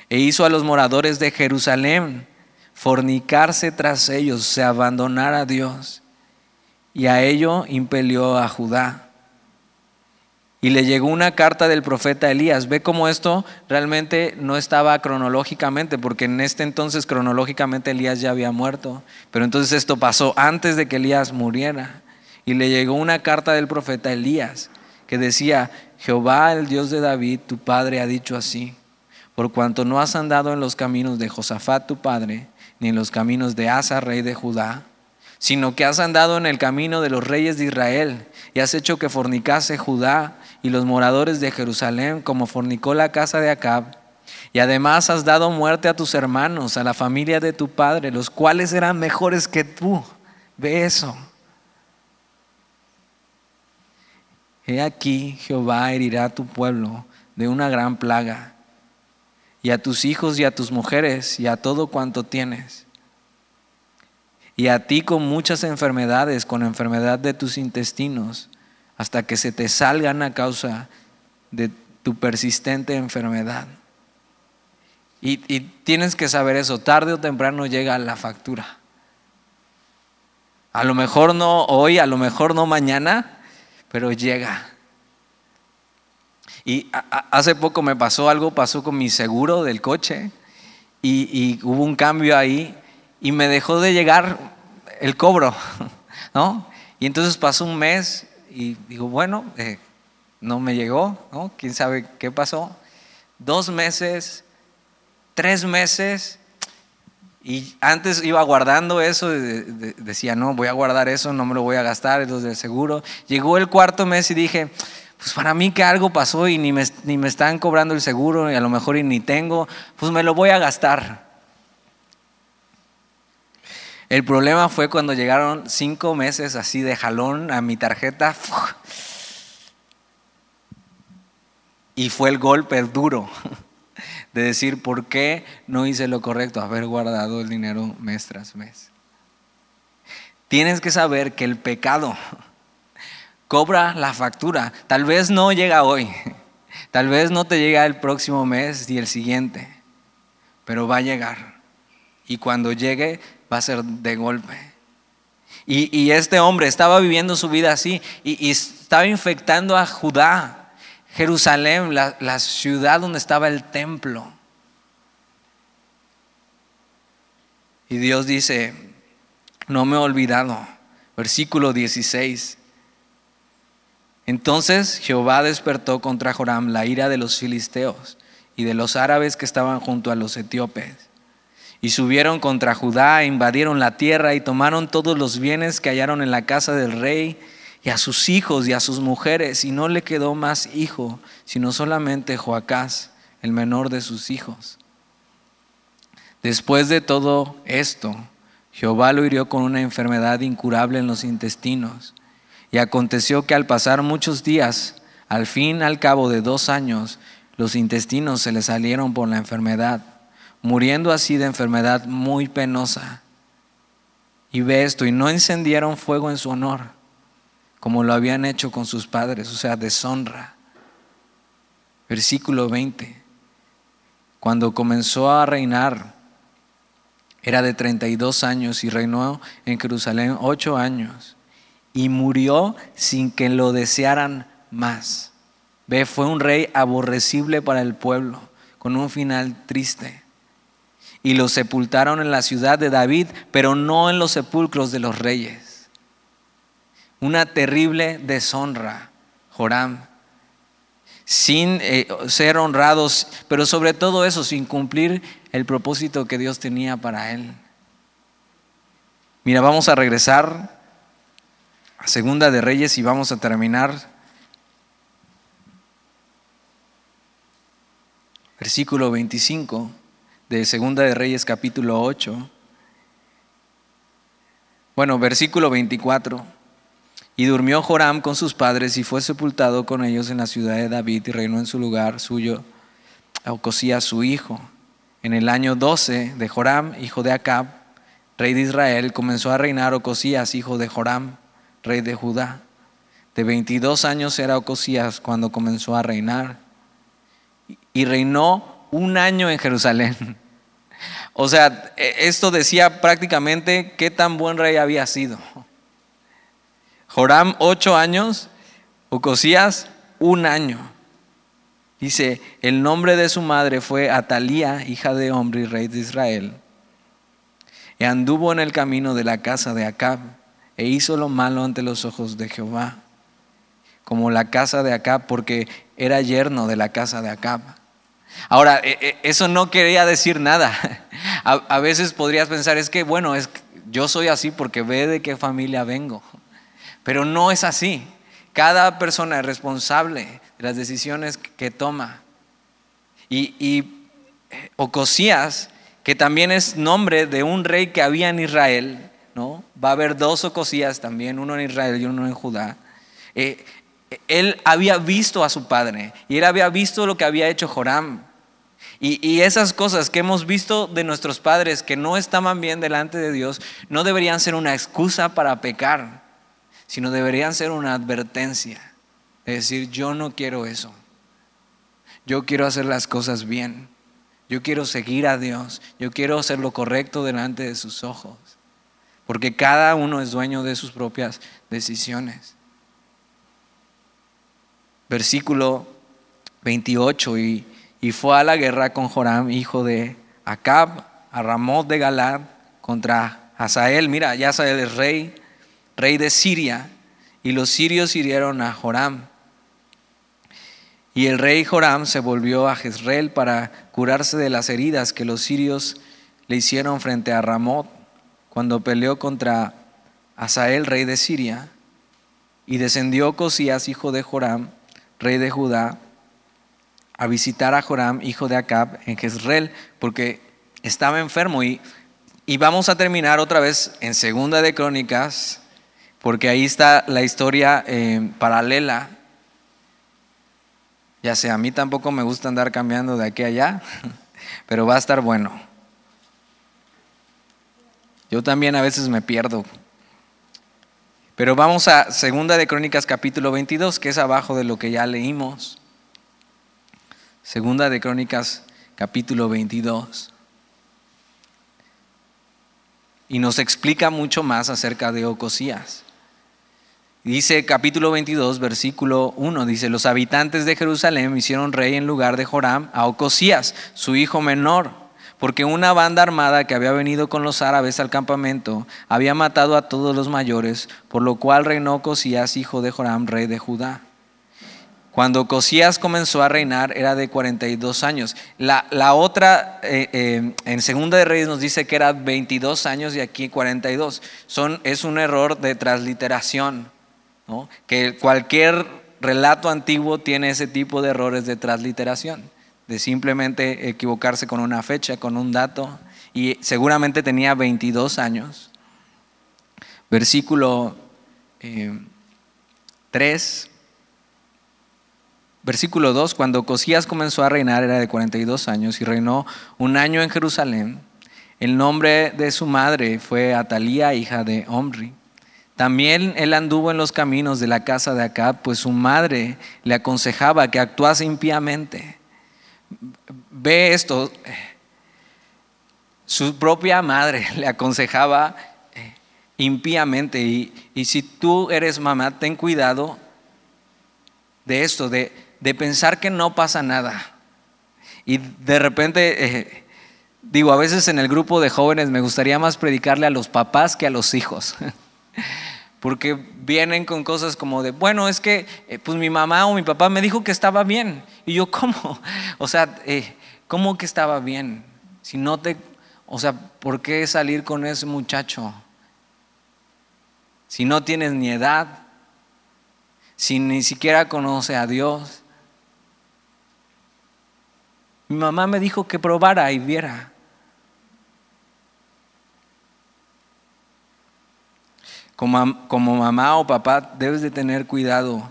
E hizo a los moradores de Jerusalén fornicarse tras ellos, se abandonar a Dios. Y a ello impelió a Judá. Y le llegó una carta del profeta Elías. Ve cómo esto realmente no estaba cronológicamente, porque en este entonces cronológicamente Elías ya había muerto. Pero entonces esto pasó antes de que Elías muriera. Y le llegó una carta del profeta Elías que decía, Jehová, el Dios de David, tu padre, ha dicho así, por cuanto no has andado en los caminos de Josafat, tu padre, ni en los caminos de Asa, rey de Judá, sino que has andado en el camino de los reyes de Israel y has hecho que fornicase Judá y los moradores de Jerusalén como fornicó la casa de Acab. Y además has dado muerte a tus hermanos, a la familia de tu padre, los cuales eran mejores que tú. Ve eso. He aquí Jehová herirá a tu pueblo de una gran plaga, y a tus hijos y a tus mujeres y a todo cuanto tienes, y a ti con muchas enfermedades, con enfermedad de tus intestinos, hasta que se te salgan a causa de tu persistente enfermedad. Y, tienes que saber eso, tarde o temprano llega la factura. A lo mejor no hoy, a lo mejor no mañana, pero llega. Y hace poco me pasó algo, pasó con mi seguro del coche y, hubo un cambio ahí y me dejó de llegar el cobro, (laughs) ¿no? Y entonces pasó un mes y digo, bueno, eh, no me llegó, ¿no? ¿Quién sabe qué pasó? Dos meses, tres meses, y antes iba guardando eso, decía, no, voy a guardar eso, no me lo voy a gastar, es del seguro. Llegó el cuarto mes y dije, pues para mí que algo pasó y ni me, ni me están cobrando el seguro y a lo mejor ni tengo, pues me lo voy a gastar. El problema fue cuando llegaron cinco meses así de jalón a mi tarjeta y fue el golpe duro (laughs) de decir, ¿por qué no hice lo correcto? Haber guardado el dinero mes tras mes. Tienes que saber que el pecado (laughs) cobra la factura. Tal vez no llega hoy, (laughs) tal vez no te llega el próximo mes y el siguiente, pero va a llegar. Y cuando llegue va a ser de golpe. Y, este hombre estaba viviendo su vida así y estaba infectando a Judá Jerusalén, la, ciudad donde estaba el templo. Y Dios dice, no me he olvidado. Versículo 16. Entonces Jehová despertó contra Joram la ira de los filisteos y de los árabes que estaban junto a los etíopes. Y subieron contra Judá, invadieron la tierra y tomaron todos los bienes que hallaron en la casa del rey y a sus hijos y a sus mujeres, y no le quedó más hijo, sino solamente Joacás, el menor de sus hijos. Después de todo esto, Jehová lo hirió con una enfermedad incurable en los intestinos. Y aconteció que al pasar muchos días, al fin, al cabo de dos años, los intestinos se le salieron por la enfermedad, muriendo así de enfermedad muy penosa. Y ve esto, y no encendieron fuego en su honor como lo habían hecho con sus padres, o sea, deshonra. Versículo 20. Cuando comenzó a reinar, era de 32 años y reinó en Jerusalén ocho años y murió sin que lo desearan más. Ve, fue un rey aborrecible para el pueblo, con un final triste. Y lo sepultaron en la ciudad de David, pero no en los sepulcros de los reyes una terrible deshonra, Joram, sin eh, ser honrados, pero sobre todo eso, sin cumplir el propósito que Dios tenía para él. Mira, vamos a regresar a Segunda de Reyes y vamos a terminar. Versículo 25 de Segunda de Reyes capítulo 8. Bueno, versículo 24. Y durmió Joram con sus padres y fue sepultado con ellos en la ciudad de David y reinó en su lugar suyo Ocosías su hijo. En el año 12 de Joram, hijo de Acab, rey de Israel, comenzó a reinar Ocosías, hijo de Joram, rey de Judá. De 22 años era Ocosías cuando comenzó a reinar. Y reinó un año en Jerusalén. O sea, e, esto decía prácticamente qué tan buen rey había sido. Joram, ocho años, Ocosías, un año. Dice, el nombre de su madre fue Atalía, hija de Omri, rey de Israel. Y anduvo en el camino de la casa de Acab e hizo lo malo ante los ojos de Jehová, como la casa de Acab, porque era yerno de la casa de Acab. Ahora, e, e, eso no quería decir nada. (laughs) A, veces podrías pensar, es que, bueno, es, yo soy así porque ve de qué familia vengo. Pero no es así. Cada persona es responsable de las decisiones que toma. Y, eh, Ocosías, que también es nombre de un rey que había en Israel, ¿no? Va a haber dos Ocosías también, uno en Israel y uno en Judá. Eh, él había visto a su padre y él había visto lo que había hecho Joram. Y, esas cosas que hemos visto de nuestros padres que no estaban bien delante de Dios no deberían ser una excusa para pecar, sino deberían ser una advertencia. De decir, yo no quiero eso. Yo quiero hacer las cosas bien. Yo quiero seguir a Dios. Yo quiero hacer lo correcto delante de sus ojos. Porque cada uno es dueño de sus propias decisiones. Versículo 28 y y fue a la guerra con Joram, hijo de Acab, a Ramot de Galad, contra Hazael. Mira, Hazael es rey, rey de Siria, y los sirios hirieron a Joram. Y el rey Joram se volvió a Jezreel para curarse de las heridas que los sirios le hicieron frente a Ramot cuando peleó contra Hazael, rey de Siria. Y descendió Cosías, hijo de Joram, rey de Judá, a visitar a Joram, hijo de Acab, en Jezreel, porque estaba enfermo. Y, y vamos a terminar otra vez en Segunda de Crónicas, porque ahí está la historia eh, paralela. Ya sé, a mí tampoco me gusta andar cambiando de aquí a allá, (laughs) pero va a estar bueno. Yo también a veces me pierdo. Pero vamos a Segunda de Crónicas capítulo 22, que es abajo de lo que ya leímos. Segunda de Crónicas, capítulo 22. Y nos explica mucho más acerca de Ocosías. Dice capítulo 22, versículo 1, dice, los habitantes de Jerusalén hicieron rey en lugar de Joram a Ocosías, su hijo menor, porque una banda armada que había venido con los árabes al campamento había matado a todos los mayores, por lo cual reinó Ocosías, hijo de Joram, rey de Judá. Cuando Cosías comenzó a reinar era de 42 años. La, la otra, eh, eh, en Segunda de Reyes nos dice que era 22 años y aquí 42. Son, es un error de transliteración, que cualquier relato antiguo tiene ese tipo de errores de transliteración, de simplemente equivocarse con una fecha, con un dato, y seguramente tenía 22 años. Versículo 3. Eh, Versículo 2, cuando Cosías comenzó a reinar era de 42 años y reinó un año en Jerusalén. El nombre de su madre fue Atalía, hija de Omri. También él anduvo en los caminos de la casa de Acab, pues su madre le aconsejaba que actuase impíamente. Ve esto, su propia madre (laughs) le aconsejaba eh, impíamente. Y, y si tú eres mamá, ten cuidado de esto, de de pensar que no pasa nada. Y de repente, eh, digo, a veces en el grupo de jóvenes me gustaría más predicarle a los papás que a los hijos. (laughs) Porque vienen con cosas como de, bueno, es que eh, pues mi mamá o mi papá me dijo que estaba bien. Y yo, ¿cómo? (laughs) O sea, eh, ¿cómo que estaba bien? Si no te, o sea, ¿por qué salir con ese muchacho? Si no tienes ni edad, si ni siquiera conoce a Dios. Mi mamá me dijo que probara y viera. Como, como, mamá o papá debes de tener cuidado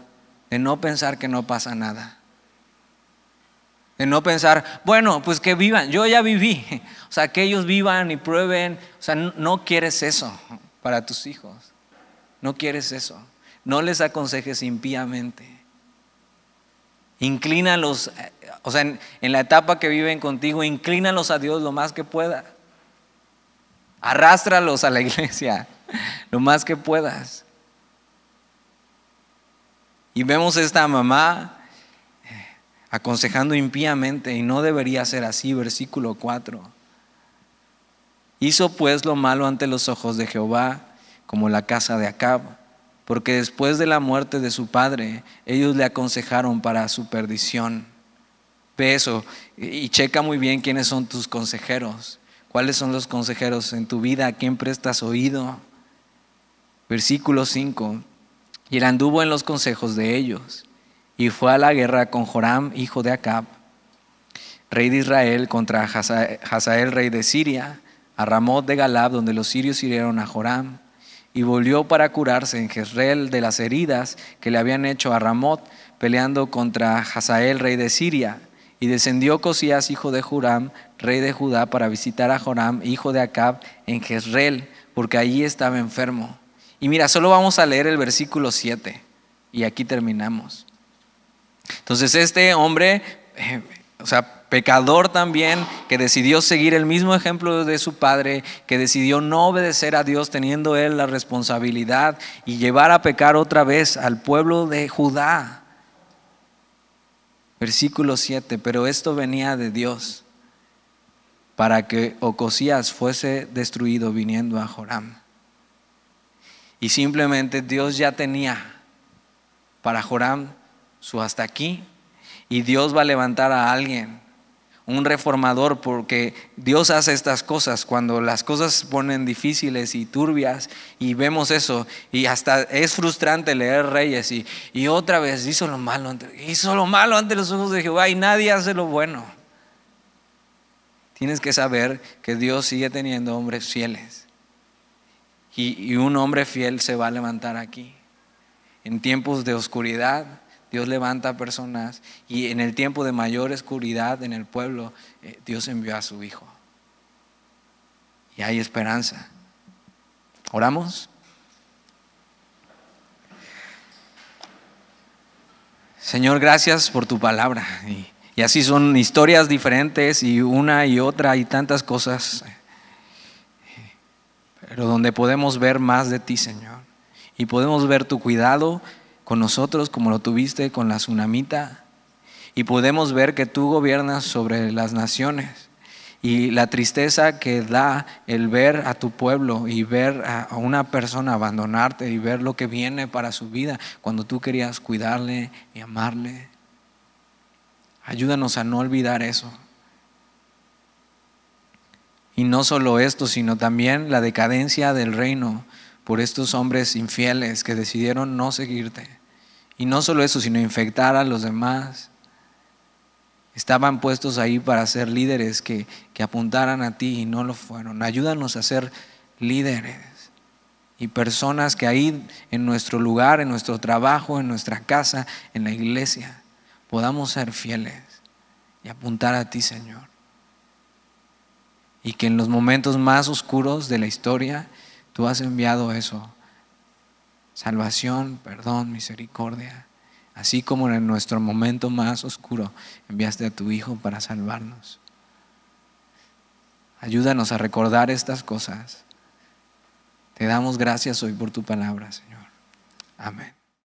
de no pensar que no pasa nada. De no pensar, bueno, pues que vivan, yo ya viví. (laughs) O sea, que ellos vivan y prueben. O sea, no, quieres eso para tus hijos. No quieres eso. no les aconsejes impíamente. Inclínalos, o sea, en, en, la etapa que viven contigo, inclínalos a Dios lo más que pueda. Arrástralos a la iglesia (laughs) lo más que puedas. Y vemos esta mamá aconsejando impíamente y no debería ser así, versículo 4. Hizo pues lo malo ante los ojos de Jehová, como la casa de Acab, porque después de la muerte de su padre, ellos le aconsejaron para su perdición. Ve eso y checa muy bien quiénes son tus consejeros, cuáles son los consejeros en tu vida, a quién prestas oído. Versículo 5. Y él anduvo en los consejos de ellos y fue a la guerra con Joram, hijo de Acab, rey de Israel, contra Hazael, rey de Siria, a Ramot de Galab, donde los sirios hirieron a Joram, y volvió para curarse en Jezreel de las heridas que le habían hecho a Ramot, peleando contra Hazael, rey de Siria. Y descendió Cosías, hijo de Joram, rey de Judá, para visitar a Joram, hijo de Acab, en Jezreel, porque allí estaba enfermo. Y mira, solo vamos a leer el versículo 7, y aquí terminamos. Entonces este hombre, eh, o sea, pecador también, que decidió seguir el mismo ejemplo de su padre, que decidió no obedecer a Dios teniendo él la responsabilidad y llevar a pecar otra vez al pueblo de Judá. Versículo 7, pero esto venía de Dios para que Ocosías fuese destruido viniendo a Joram. Y simplemente Dios ya tenía para Joram su hasta aquí. Y Dios va a levantar a alguien, un reformador, porque Dios hace estas cosas cuando las cosas se ponen difíciles y turbias y vemos eso. Y hasta es frustrante leer Reyes y, y otra vez hizo lo malo, hizo lo malo ante los ojos de Jehová y nadie hace lo bueno. Tienes que saber que Dios sigue teniendo hombres fieles. Y, un hombre fiel se va a levantar aquí. En tiempos de oscuridad, Dios levanta personas y en el tiempo de mayor oscuridad en el pueblo, eh, Dios envió a su Hijo. Y hay esperanza. ¿Oramos? Señor, gracias por tu palabra. Y, y, así son historias diferentes y una y otra y tantas cosas. Pero donde podemos ver más de ti, Señor. Y podemos ver tu cuidado con nosotros como lo tuviste con la tsunamita. Y podemos ver que tú gobiernas sobre las naciones. Y la tristeza que da el ver a tu pueblo y ver a una persona abandonarte y ver lo que viene para su vida cuando tú querías cuidarle y amarle. Ayúdanos a no olvidar eso. Y no solo esto, sino también la decadencia del reino por estos hombres infieles que decidieron no seguirte. Y no solo eso, sino infectar a los demás. Estaban puestos ahí para ser líderes que, que apuntaran a ti y no lo fueron. Ayúdanos a ser líderes y personas que ahí en nuestro lugar, en nuestro trabajo, en nuestra casa, en la iglesia, podamos ser fieles y apuntar a ti, Señor. Y que en los momentos más oscuros de la historia, Tú has enviado eso. Salvación, perdón, misericordia. Así como en nuestro momento más oscuro enviaste a tu Hijo para salvarnos. Ayúdanos a recordar estas cosas. Te damos gracias hoy por tu palabra, Señor. Amén.